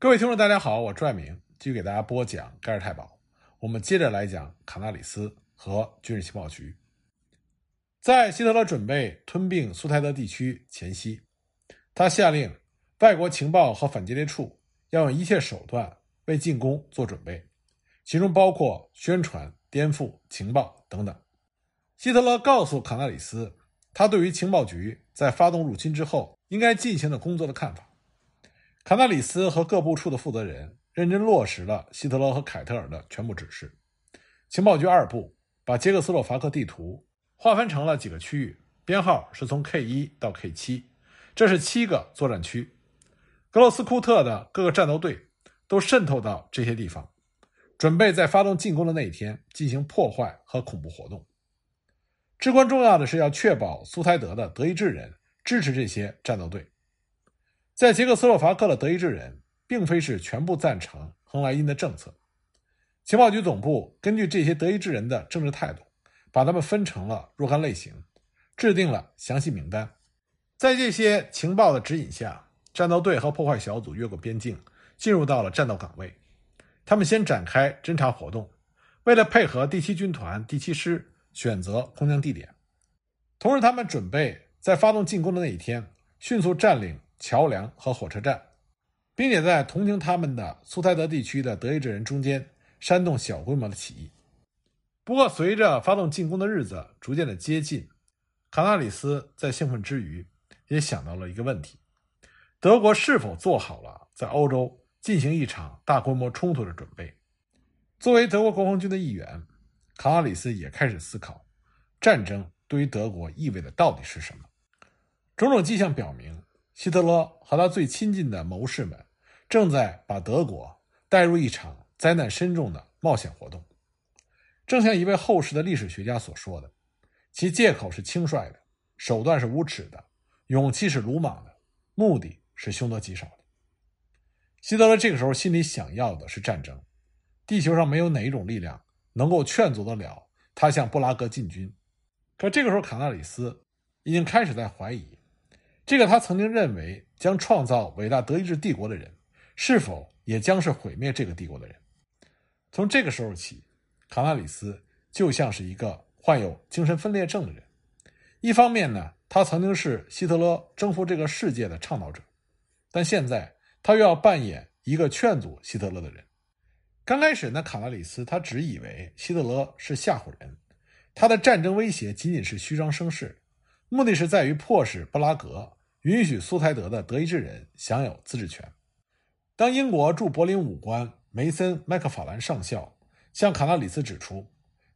各位听众，大家好，我朱爱明继续给大家播讲《盖尔太保》。我们接着来讲卡纳里斯和军事情报局。在希特勒准备吞并苏台德地区前夕，他下令外国情报和反间谍处要用一切手段为进攻做准备，其中包括宣传、颠覆情报等等。希特勒告诉卡纳里斯，他对于情报局在发动入侵之后应该进行的工作的看法。卡纳里斯和各部处的负责人认真落实了希特勒和凯特尔的全部指示。情报局二部把捷克斯洛伐克地图划分成了几个区域，编号是从 K 一到 K 七，这是七个作战区。格罗斯库特的各个战斗队都渗透到这些地方，准备在发动进攻的那一天进行破坏和恐怖活动。至关重要的是要确保苏台德的德意志人支持这些战斗队。在捷克斯洛伐克的德意志人并非是全部赞成亨莱因的政策。情报局总部根据这些德意志人的政治态度，把他们分成了若干类型，制定了详细名单。在这些情报的指引下，战斗队和破坏小组越过边境，进入到了战斗岗位。他们先展开侦察活动，为了配合第七军团第七师选择空降地点，同时他们准备在发动进攻的那一天迅速占领。桥梁和火车站，并且在同情他们的苏台德地区的德意志人中间煽动小规模的起义。不过，随着发动进攻的日子逐渐的接近，卡纳里斯在兴奋之余，也想到了一个问题：德国是否做好了在欧洲进行一场大规模冲突的准备？作为德国国防军的一员，卡纳里斯也开始思考，战争对于德国意味的到底是什么？种种迹象表明。希特勒和他最亲近的谋士们正在把德国带入一场灾难深重的冒险活动。正像一位后世的历史学家所说的：“其借口是轻率的，手段是无耻的，勇气是鲁莽的，目的是凶多吉少的。”希特勒这个时候心里想要的是战争。地球上没有哪一种力量能够劝阻得了他向布拉格进军。可这个时候，卡纳里斯已经开始在怀疑。这个他曾经认为将创造伟大德意志帝国的人，是否也将是毁灭这个帝国的人？从这个时候起，卡纳里斯就像是一个患有精神分裂症的人。一方面呢，他曾经是希特勒征服这个世界的倡导者，但现在他又要扮演一个劝阻希特勒的人。刚开始呢，卡纳里斯他只以为希特勒是吓唬人，他的战争威胁仅仅是虚张声势，目的是在于迫使布拉格。允许苏台德的德意志人享有自治权。当英国驻柏林武官梅森·麦克法兰上校向卡纳里斯指出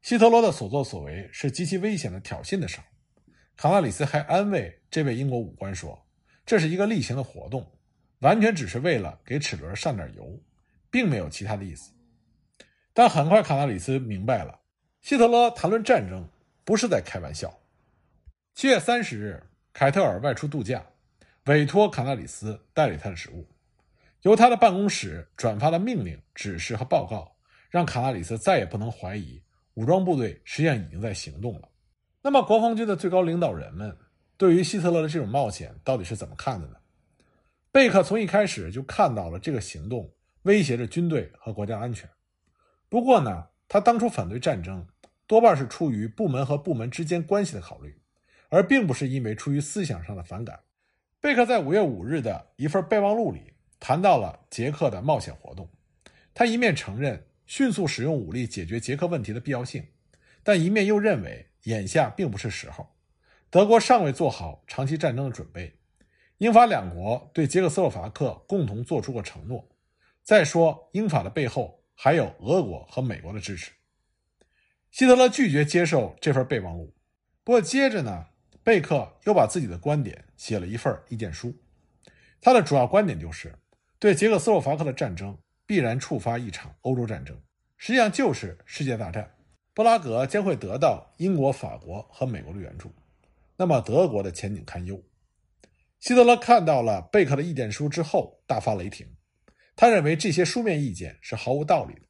希特勒的所作所为是极其危险的挑衅的时候，卡纳里斯还安慰这位英国武官说：“这是一个例行的活动，完全只是为了给齿轮上点油，并没有其他的意思。”但很快，卡纳里斯明白了，希特勒谈论战争不是在开玩笑。七月三十日，凯特尔外出度假。委托卡纳里斯代理他的职务，由他的办公室转发的命令、指示和报告，让卡纳里斯再也不能怀疑武装部队实际上已经在行动了。那么，国防军的最高领导人们对于希特勒的这种冒险到底是怎么看的呢？贝克从一开始就看到了这个行动威胁着军队和国家安全。不过呢，他当初反对战争多半是出于部门和部门之间关系的考虑，而并不是因为出于思想上的反感。贝克在五月五日的一份备忘录里谈到了捷克的冒险活动。他一面承认迅速使用武力解决捷克问题的必要性，但一面又认为眼下并不是时候。德国尚未做好长期战争的准备。英法两国对捷克斯洛伐克共同做出过承诺。再说，英法的背后还有俄国和美国的支持。希特勒拒绝接受这份备忘录。不过接着呢？贝克又把自己的观点写了一份意见书，他的主要观点就是，对捷克斯洛伐克的战争必然触发一场欧洲战争，实际上就是世界大战。布拉格将会得到英国、法国和美国的援助，那么德国的前景堪忧。希特勒看到了贝克的意见书之后，大发雷霆，他认为这些书面意见是毫无道理的。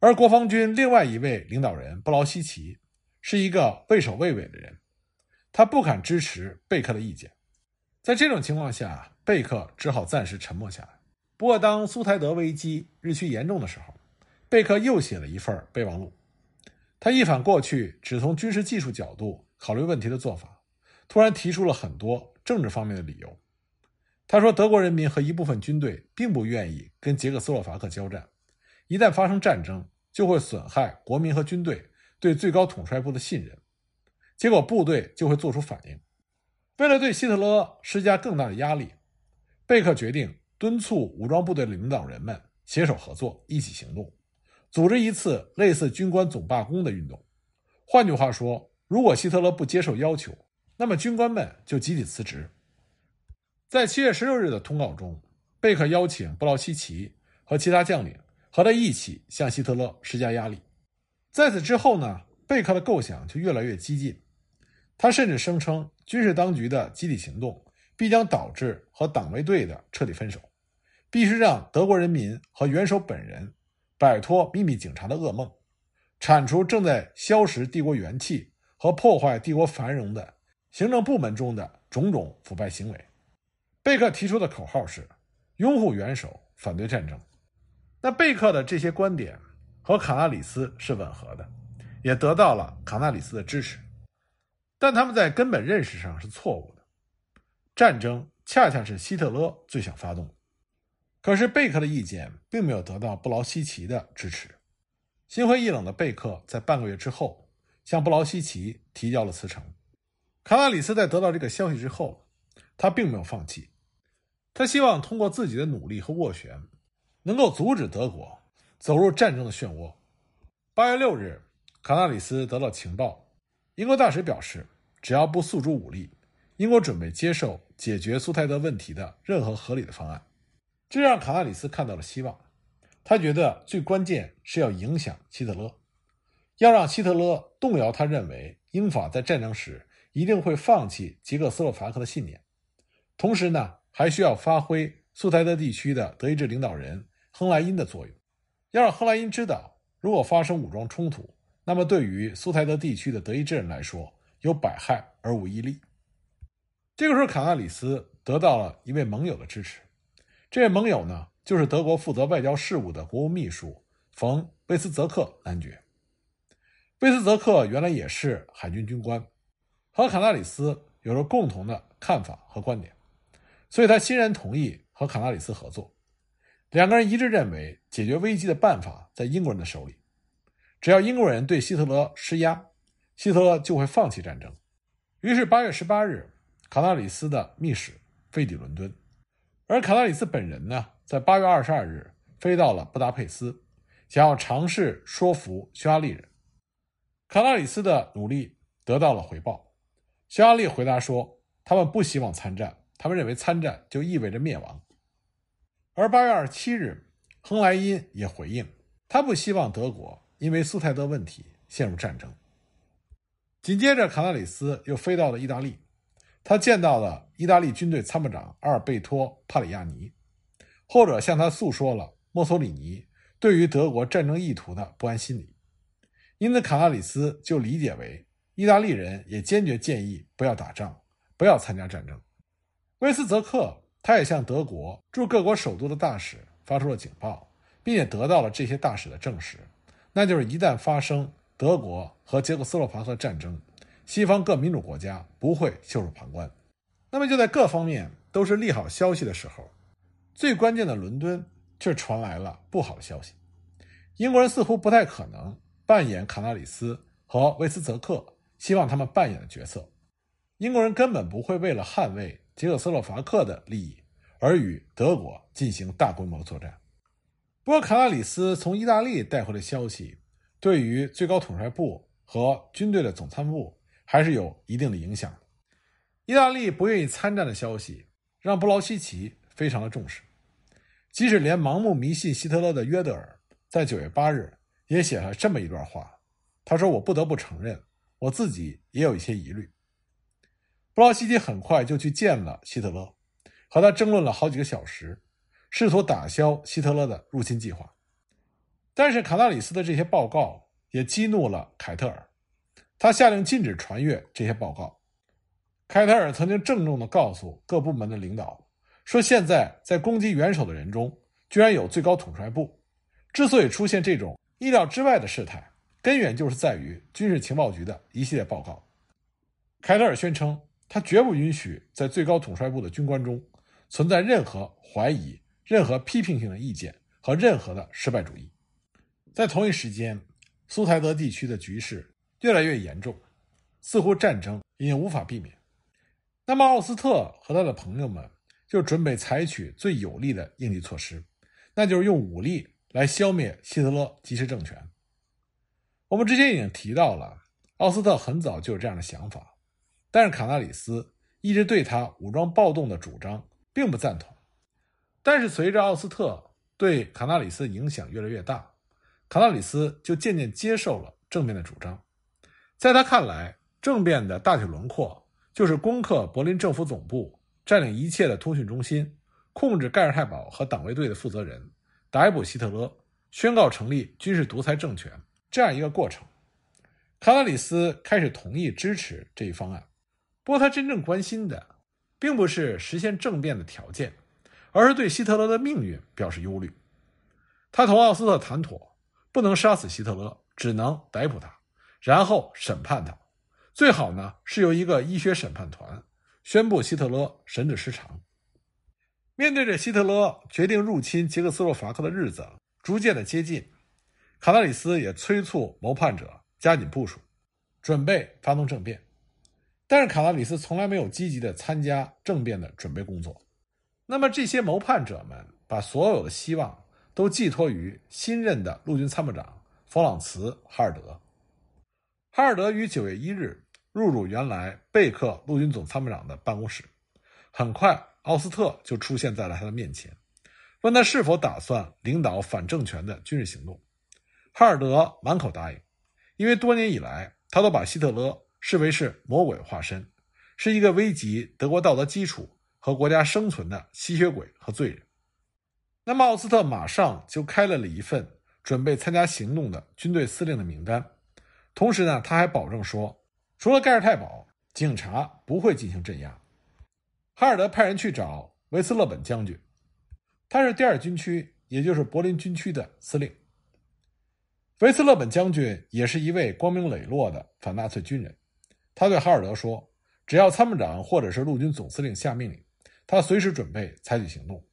而国防军另外一位领导人布劳希奇是一个畏首畏尾的人。他不敢支持贝克的意见，在这种情况下，贝克只好暂时沉默下来。不过，当苏台德危机日趋严重的时候，贝克又写了一份备忘录。他一反过去只从军事技术角度考虑问题的做法，突然提出了很多政治方面的理由。他说：“德国人民和一部分军队并不愿意跟捷克斯洛伐克交战，一旦发生战争，就会损害国民和军队对最高统帅部的信任，结果部队就会做出反应。为了对希特勒施加更大的压力，贝克决定敦促武装部队的领导人们携手合作，一起行动，组织一次类似军官总罢工的运动。换句话说，如果希特勒不接受要求，那么军官们就集体辞职。”在七月十六日的通告中，贝克邀请布劳希奇和其他将领和他一起向希特勒施加压力。在此之后呢，贝克的构想就越来越激进。他甚至声称，军事当局的集体行动必将导致和党卫队的彻底分手，必须让德国人民和元首本人摆脱秘密警察的噩梦，铲除正在消蚀帝国元气和破坏帝国繁荣的行政部门中的种种腐败行为。贝克提出的口号是“拥护元首，反对战争”。那贝克的这些观点和卡纳里斯是吻合的，也得到了卡纳里斯的支持。但他们在根本认识上是错误的。战争恰恰是希特勒最想发动。可是贝克的意见并没有得到布劳希奇的支持。心灰意冷的贝克在半个月之后向布劳希奇提交了辞呈。卡纳里斯在得到这个消息之后，他并没有放弃。他希望通过自己的努力和斡旋，能够阻止德国走入战争的漩涡。八月六日，卡纳里斯得到情报，英国大使表示，只要不诉诸武力，英国准备接受解决苏台德问题的任何合理的方案。这让卡纳里斯看到了希望。他觉得最关键是要影响希特勒，要让希特勒动摇他认为英法在战争时一定会放弃捷克斯洛伐克的信念。同时呢。还需要发挥苏台德地区的德意志领导人亨莱因的作用，要让亨莱因知道，如果发生武装冲突，那么对于苏台德地区的德意志人来说，有百害而无一利。这个时候，卡纳里斯得到了一位盟友的支持，这位盟友呢，就是德国负责外交事务的国务秘书冯·威斯泽克男爵。威斯泽克原来也是海军军官，和卡纳里斯有着共同的看法和观点。所以他欣然同意和卡纳里斯合作，两个人一致认为解决危机的办法在英国人的手里，只要英国人对希特勒施压，希特勒就会放弃战争。于是八月十八日，卡纳里斯的密使飞抵伦敦，而卡纳里斯本人呢，在八月二十二日飞到了布达佩斯，想要尝试说服匈牙利人。卡纳里斯的努力得到了回报，匈牙利回答说，他们不希望参战。他们认为参战就意味着灭亡，而八月二十七日，亨莱因也回应，他不希望德国因为苏台德问题陷入战争。紧接着，卡纳里斯又飞到了意大利，他见到了意大利军队参谋长阿尔贝托·帕里亚尼，后者向他诉说了墨索里尼对于德国战争意图的不安心理，因此卡纳里斯就理解为意大利人也坚决建议不要打仗，不要参加战争。威斯泽克，他也向德国驻各国首都的大使发出了警报，并且得到了这些大使的证实，那就是一旦发生德国和捷克斯洛伐克战争，西方各民主国家不会袖手旁观。那么就在各方面都是利好消息的时候，最关键的伦敦却传来了不好的消息。英国人似乎不太可能扮演卡纳里斯和威斯泽克希望他们扮演的角色，英国人根本不会为了捍卫。捷克斯洛伐克的利益，而与德国进行大规模作战。不过，卡拉里斯从意大利带回的消息，对于最高统帅部和军队的总参谋部还是有一定的影响。意大利不愿意参战的消息，让布劳希奇非常的重视。即使连盲目迷信希特勒的约德尔，在九月八日也写了这么一段话。他说：“我不得不承认，我自己也有一些疑虑。”布劳希奇很快就去见了希特勒，和他争论了好几个小时，试图打消希特勒的入侵计划。但是卡纳里斯的这些报告也激怒了凯特尔，他下令禁止传阅这些报告。凯特尔曾经郑重地告诉各部门的领导，说现在在攻击元首的人中，居然有最高统帅部。之所以出现这种意料之外的事态，根源就是在于军事情报局的一系列报告。凯特尔宣称，他绝不允许在最高统帅部的军官中存在任何怀疑、任何批评性的意见和任何的失败主义。在同一时间，苏台德地区的局势越来越严重，似乎战争已经无法避免。那么，奥斯特和他的朋友们就准备采取最有力的应急措施，那就是用武力。来消灭希特勒及其政权。我们之前已经提到了，奥斯特很早就有这样的想法，但是卡纳里斯一直对他武装暴动的主张并不赞同。但是随着奥斯特对卡纳里斯影响越来越大，卡纳里斯就渐渐接受了政变的主张。在他看来，政变的大体轮廓就是攻克柏林政府总部，占领一切的通讯中心，控制盖尔泰堡和党卫队的负责人。逮捕希特勒，宣告成立军事独裁政权，这样一个过程。卡纳里斯开始同意支持这一方案，不过他真正关心的，并不是实现政变的条件，而是对希特勒的命运表示忧虑。他同奥斯特谈妥，不能杀死希特勒，只能逮捕他，然后审判他，最好呢是由一个医学审判团宣布希特勒神志失常。面对着希特勒决定入侵捷克斯洛伐克的日子逐渐的接近，卡纳里斯也催促谋叛者加紧部署，准备发动政变。但是卡纳里斯从来没有积极的参加政变的准备工作。那么这些谋叛者们把所有的希望都寄托于新任的陆军参谋长弗朗茨·哈尔德。哈尔德于九月一日入主原来贝克陆军总参谋长的办公室，很快。奥斯特就出现在了他的面前，问他是否打算领导反政权的军事行动。哈尔德满口答应，因为多年以来他都把希特勒视为是魔鬼化身，是一个危及德国道德基础和国家生存的吸血鬼和罪人。那么奥斯特马上就开了了一份准备参加行动的军队司令的名单，同时呢，他还保证说，除了盖尔泰堡，警察不会进行镇压。哈尔德派人去找维斯勒本将军，他是第二军区，也就是柏林军区的司令。维斯勒本将军也是一位光明磊落的反纳粹军人。他对哈尔德说：“只要参谋长或者是陆军总司令下命令，他随时准备采取行动。”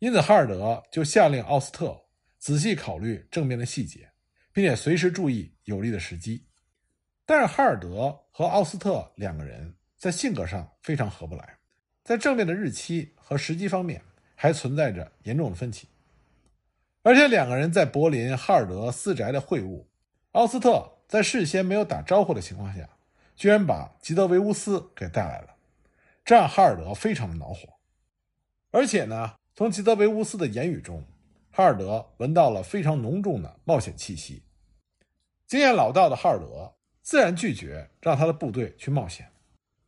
因此，哈尔德就下令奥斯特仔细考虑政变的细节，并且随时注意有利的时机。但是，哈尔德和奥斯特两个人在性格上非常合不来。在政变的日期和时机方面还存在着严重的分歧，而且两个人在柏林哈尔德私宅的会晤，奥斯特在事先没有打招呼的情况下，居然把吉德维乌斯给带来了，这让哈尔德非常的恼火。而且呢，从吉德维乌斯的言语中，哈尔德闻到了非常浓重的冒险气息。经验老道的哈尔德自然拒绝让他的部队去冒险。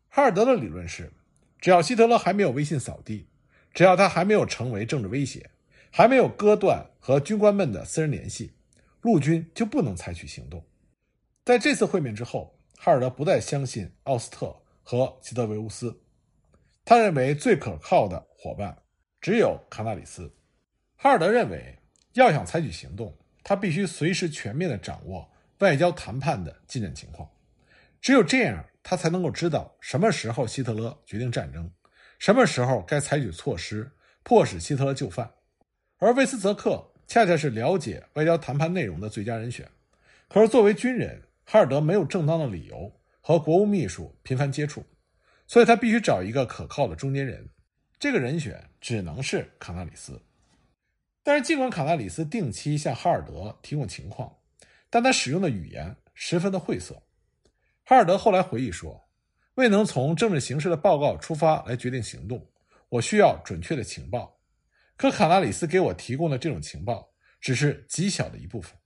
哈尔德的理论是。只要希特勒还没有威信扫地，只要他还没有成为政治威胁，还没有割断和军官们的私人联系，陆军就不能采取行动。在这次会面之后，哈尔德不再相信奥斯特和吉德维乌斯，他认为最可靠的伙伴只有卡纳里斯。哈尔德认为，要想采取行动，他必须随时全面地掌握外交谈判的进展情况，只有这样。他才能够知道什么时候希特勒决定战争，什么时候该采取措施迫使希特勒就范，而魏斯泽克恰恰是了解外交谈判内容的最佳人选。可是作为军人，哈尔德没有正当的理由和国务秘书频繁接触，所以他必须找一个可靠的中间人。这个人选只能是卡纳里斯。但是尽管卡纳里斯定期向哈尔德提供情况，但他使用的语言十分的晦涩。哈尔德后来回忆说：“未能从政治形势的报告出发来决定行动，我需要准确的情报。可卡纳里斯给我提供的这种情报只是极小的一部分。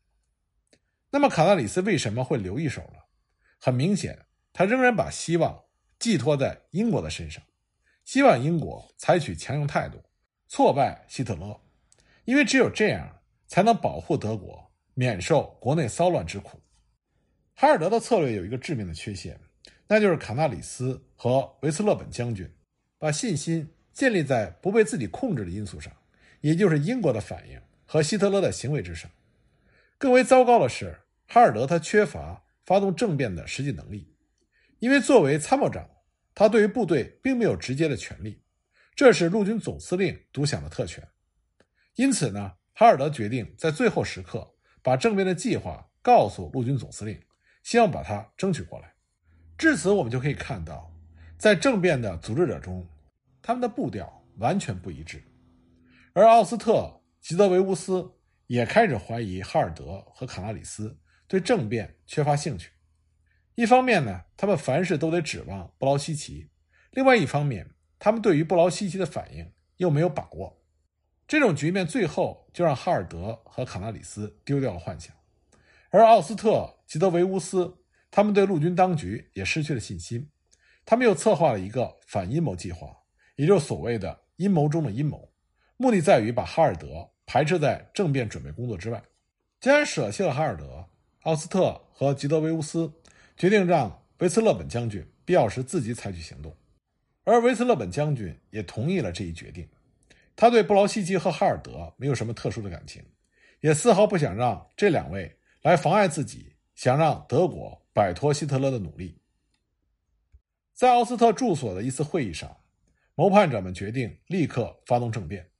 那么，卡纳里斯为什么会留一手呢？很明显，他仍然把希望寄托在英国的身上，希望英国采取强硬态度，挫败希特勒，因为只有这样才能保护德国免受国内骚乱之苦。”哈尔德的策略有一个致命的缺陷，那就是卡纳里斯和维斯勒本将军把信心建立在不被自己控制的因素上，也就是英国的反应和希特勒的行为之上。更为糟糕的是，哈尔德他缺乏发动政变的实际能力，因为作为参谋长，他对于部队并没有直接的权利，这是陆军总司令独享的特权。因此呢，哈尔德决定在最后时刻把政变的计划告诉陆军总司令，希望把他争取过来。至此，我们就可以看到，在政变的组织者中，他们的步调完全不一致，而奥斯特、吉德维乌斯也开始怀疑哈尔德和卡纳里斯对政变缺乏兴趣。一方面呢，他们凡事都得指望布劳希奇；另外一方面，他们对于布劳希奇的反应又没有把握。这种局面最后就让哈尔德和卡纳里斯丢掉了幻想，而奥斯特、吉德维乌斯。他们对陆军当局也失去了信心，他们又策划了一个反阴谋计划，也就是所谓的阴谋中的阴谋，目的在于把哈尔德排斥在政变准备工作之外。既然舍弃了哈尔德，奥斯特和吉德维乌斯决定让维斯勒本将军必要时自己采取行动，而维斯勒本将军也同意了这一决定。他对布劳希奇和哈尔德没有什么特殊的感情，也丝毫不想让这两位来妨碍自己想让德国。摆脱希特勒的努力，在奥斯特住所的一次会议上，谋叛者们决定立刻发动政变。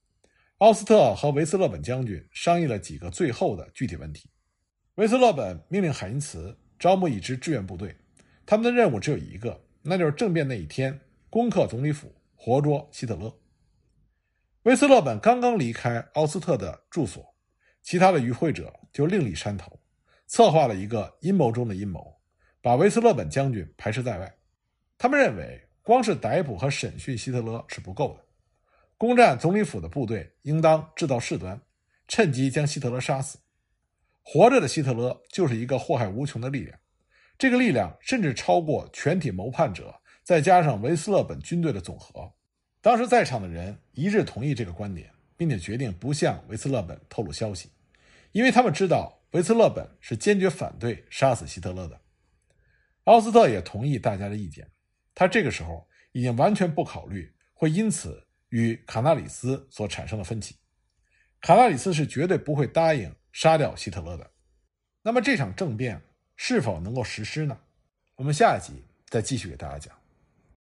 奥斯特和维斯勒本将军商议了几个最后的具体问题。维斯勒本命令海因茨招募一支志愿部队，他们的任务只有一个，那就是政变那一天攻克总理府，活捉希特勒。威斯勒本刚刚离开奥斯特的住所，其他的与会者就另立山头，策划了一个阴谋中的阴谋。把威斯勒本将军排斥在外，他们认为光是逮捕和审讯希特勒是不够的，攻占总理府的部队应当制造事端，趁机将希特勒杀死。活着的希特勒就是一个祸害无穷的力量，这个力量甚至超过全体谋叛者再加上维斯勒本军队的总和。当时在场的人一致同意这个观点，并且决定不向维斯勒本透露消息，因为他们知道维斯勒本是坚决反对杀死希特勒的。奥斯特也同意大家的意见，他这个时候已经完全不考虑会因此与卡纳里斯所产生的分歧。卡纳里斯是绝对不会答应杀掉希特勒的。那么这场政变是否能够实施呢？我们下一集再继续给大家讲。